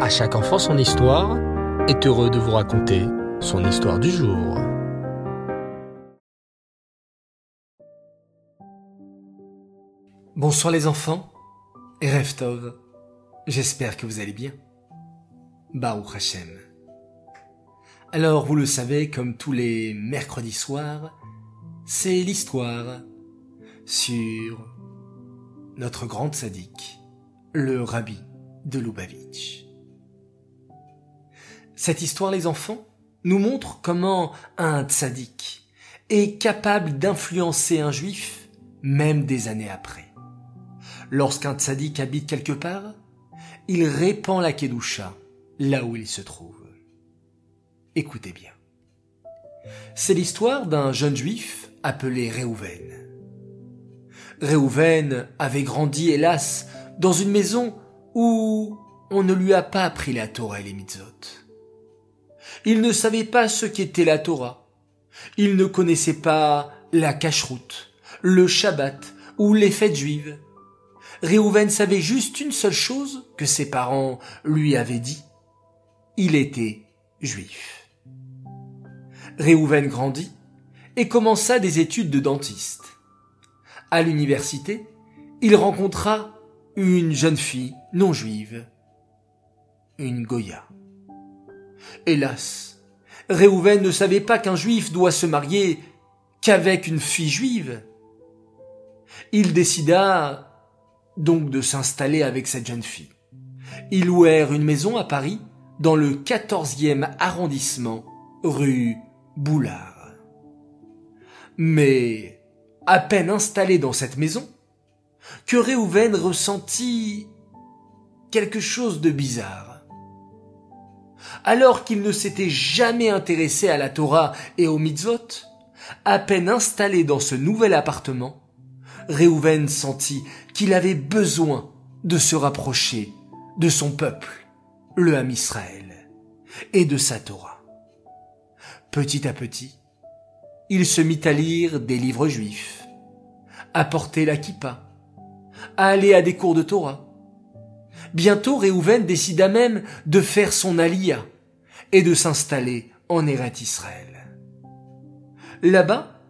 À chaque enfant son histoire est heureux de vous raconter son histoire du jour. Bonsoir les enfants et j'espère que vous allez bien. Baruch Hashem. Alors vous le savez, comme tous les mercredis soirs, c'est l'histoire sur notre grande sadique, le rabbi de Lubavitch. Cette histoire, les enfants, nous montre comment un tzaddik est capable d'influencer un juif même des années après. Lorsqu'un tzaddik habite quelque part, il répand la kedusha là où il se trouve. Écoutez bien. C'est l'histoire d'un jeune juif appelé Réhouven. Réhouven avait grandi, hélas, dans une maison où on ne lui a pas appris la Torah et les mitzvot. Il ne savait pas ce qu'était la Torah. Il ne connaissait pas la cacheroute, le Shabbat ou les fêtes juives. Réhouven savait juste une seule chose que ses parents lui avaient dit. Il était juif. Réhouven grandit et commença des études de dentiste. À l'université, il rencontra une jeune fille non juive, une Goya. Hélas, Réhouven ne savait pas qu'un juif doit se marier qu'avec une fille juive. Il décida donc de s'installer avec cette jeune fille. Ils louèrent une maison à Paris, dans le quatorzième arrondissement, rue Boulard. Mais, à peine installé dans cette maison, que Réhouven ressentit quelque chose de bizarre. Alors qu'il ne s'était jamais intéressé à la Torah et aux mitzvot, à peine installé dans ce nouvel appartement, Réhouven sentit qu'il avait besoin de se rapprocher de son peuple, le Ham Israël, et de sa Torah. Petit à petit, il se mit à lire des livres juifs, à porter la kippa, à aller à des cours de Torah. Bientôt, Réhouven décida même de faire son alia et de s'installer en Eret Israël. Là-bas,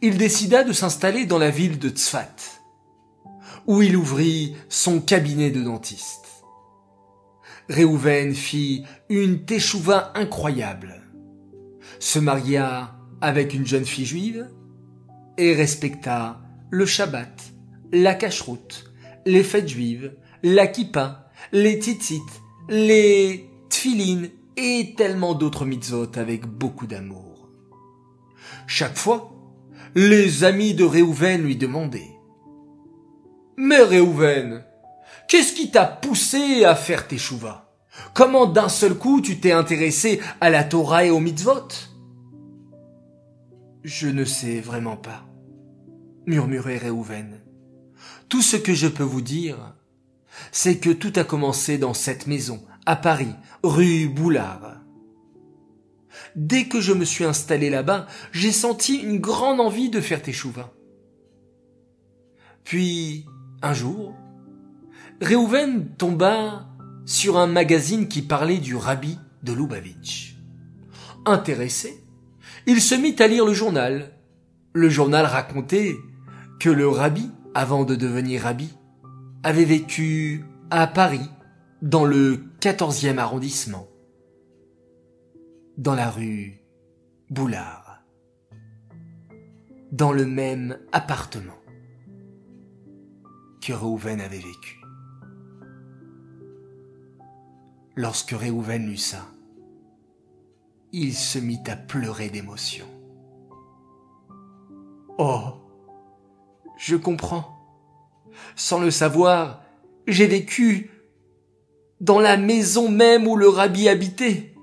il décida de s'installer dans la ville de Tzfat, où il ouvrit son cabinet de dentiste. Réhouven fit une teshuva incroyable, se maria avec une jeune fille juive et respecta le Shabbat, la cacheroute, les fêtes juives, la kippa, les tzitzit, les tfilines et tellement d'autres mitzvot avec beaucoup d'amour. Chaque fois, les amis de Réhouven lui demandaient Mais Réhouven, qu'est-ce qui t'a poussé à faire tes chouvas? Comment d'un seul coup tu t'es intéressé à la Torah et aux mitzvot? Je ne sais vraiment pas, murmurait Réhouven. Tout ce que je peux vous dire, c'est que tout a commencé dans cette maison, à Paris, rue Boulard. Dès que je me suis installé là-bas, j'ai senti une grande envie de faire teshuva. Puis, un jour, Réhouven tomba sur un magazine qui parlait du rabbi de Lubavitch. Intéressé, il se mit à lire le journal. Le journal racontait que le rabbi, avant de devenir rabbi, avait vécu à Paris, dans le quatorzième arrondissement dans la rue Boulard, dans le même appartement que Réhouven avait vécu. Lorsque Réhouven lut ça, il se mit à pleurer d'émotion. Oh, je comprends. Sans le savoir, j'ai vécu dans la maison même où le rabbi habitait.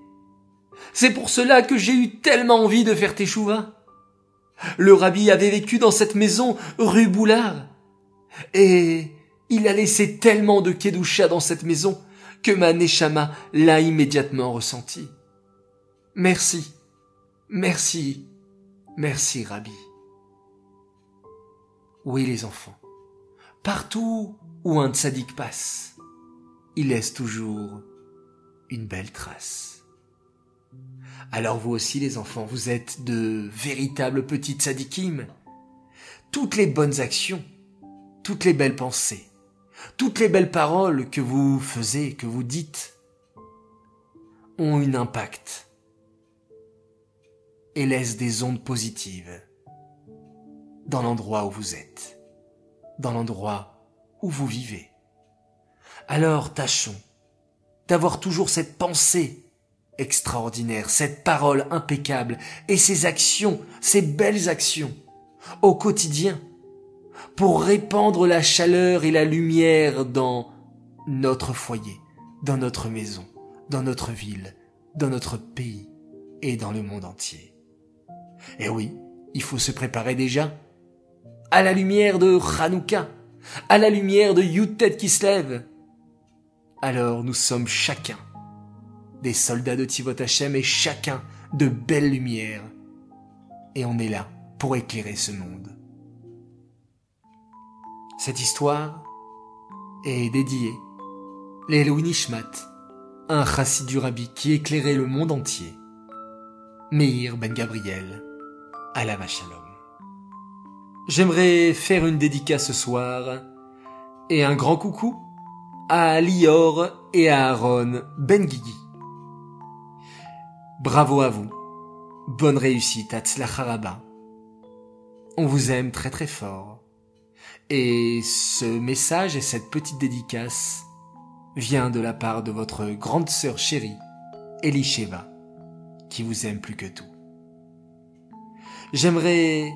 C'est pour cela que j'ai eu tellement envie de faire teshuva. Le rabbi avait vécu dans cette maison rue Boulard. Et il a laissé tellement de kedusha dans cette maison que ma neshama l'a immédiatement ressenti. Merci, merci, merci rabbi. Oui les enfants, partout où un tzaddik passe, il laisse toujours une belle trace. Alors vous aussi les enfants, vous êtes de véritables petites sadikim. Toutes les bonnes actions, toutes les belles pensées, toutes les belles paroles que vous faisiez, que vous dites, ont un impact et laissent des ondes positives dans l'endroit où vous êtes, dans l'endroit où vous vivez. Alors tâchons d'avoir toujours cette pensée extraordinaire, cette parole impeccable et ces actions, ces belles actions au quotidien pour répandre la chaleur et la lumière dans notre foyer, dans notre maison, dans notre ville, dans notre pays et dans le monde entier. Et eh oui, il faut se préparer déjà à la lumière de Hanouka, à la lumière de Yutet qui se lève. Alors nous sommes chacun des soldats de Tivot Hashem et chacun de belles lumières. Et on est là pour éclairer ce monde. Cette histoire est dédiée Nishmat, un chassid du rabbi qui éclairait le monde entier, Meir Ben Gabriel, à la Shalom. J'aimerais faire une dédicace ce soir et un grand coucou à Lior et à Aaron Ben Guigui. Bravo à vous. Bonne réussite à Tzlacharaba. On vous aime très très fort. Et ce message et cette petite dédicace vient de la part de votre grande sœur chérie, Elisheva, qui vous aime plus que tout. J'aimerais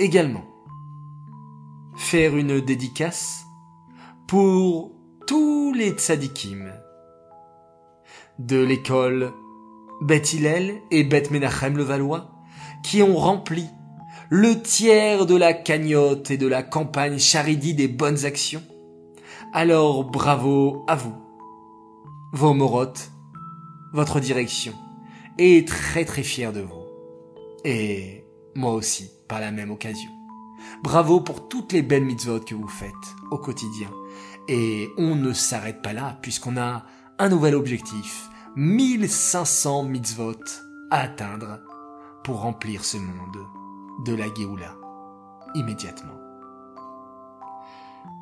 également faire une dédicace pour tous les tzadikim de l'école Beth Hillel et Beth Menachem le Valois qui ont rempli le tiers de la cagnotte et de la campagne charidi des bonnes actions. Alors bravo à vous, vos morottes, votre direction, est très très fier de vous. Et moi aussi, par la même occasion. Bravo pour toutes les belles mitzvot que vous faites au quotidien. Et on ne s'arrête pas là, puisqu'on a un nouvel objectif. 1500 mitzvot à atteindre pour remplir ce monde de la Géoula immédiatement.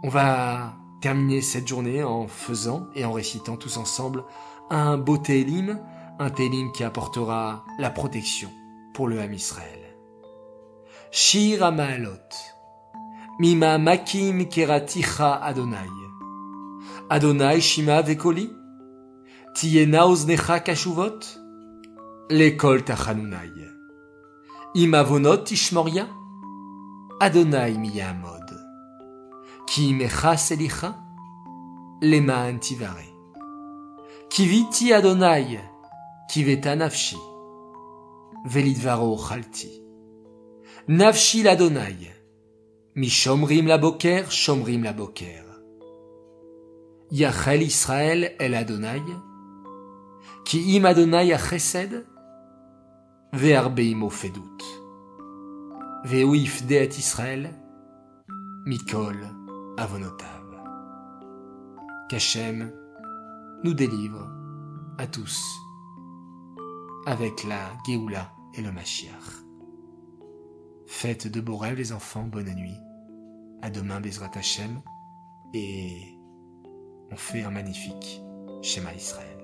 On va terminer cette journée en faisant et en récitant tous ensemble un beau Télim, un Télim qui apportera la protection pour le Ham Israël. Shir Amaalot. Mima Makim Keraticha Adonai. Adonai Shima Vekoli. Tiena Oznecha Kashuvot. L'école Tachanunai. Imavonot Ishmoria. Adonai Miyamod. Ki mecha selicha. Lema antivare. Kiviti Adonai. Kiveta nafshi. Velidvaro chalti. Nafshi l'Adonai. Mi shomrim la boker, shomrim la boker. Yachel Israël el Adonai. Ki im Adonai achesed. Ve'arbeim ofedut. Ve'uif deet Israël. Mikol avonotav. Qu'Hachem nous délivre à tous avec la Géoula et le Mashiach. Faites de beaux rêves les enfants, bonne nuit. À demain Bezrat Hashem. Et on fait un magnifique schéma Israël.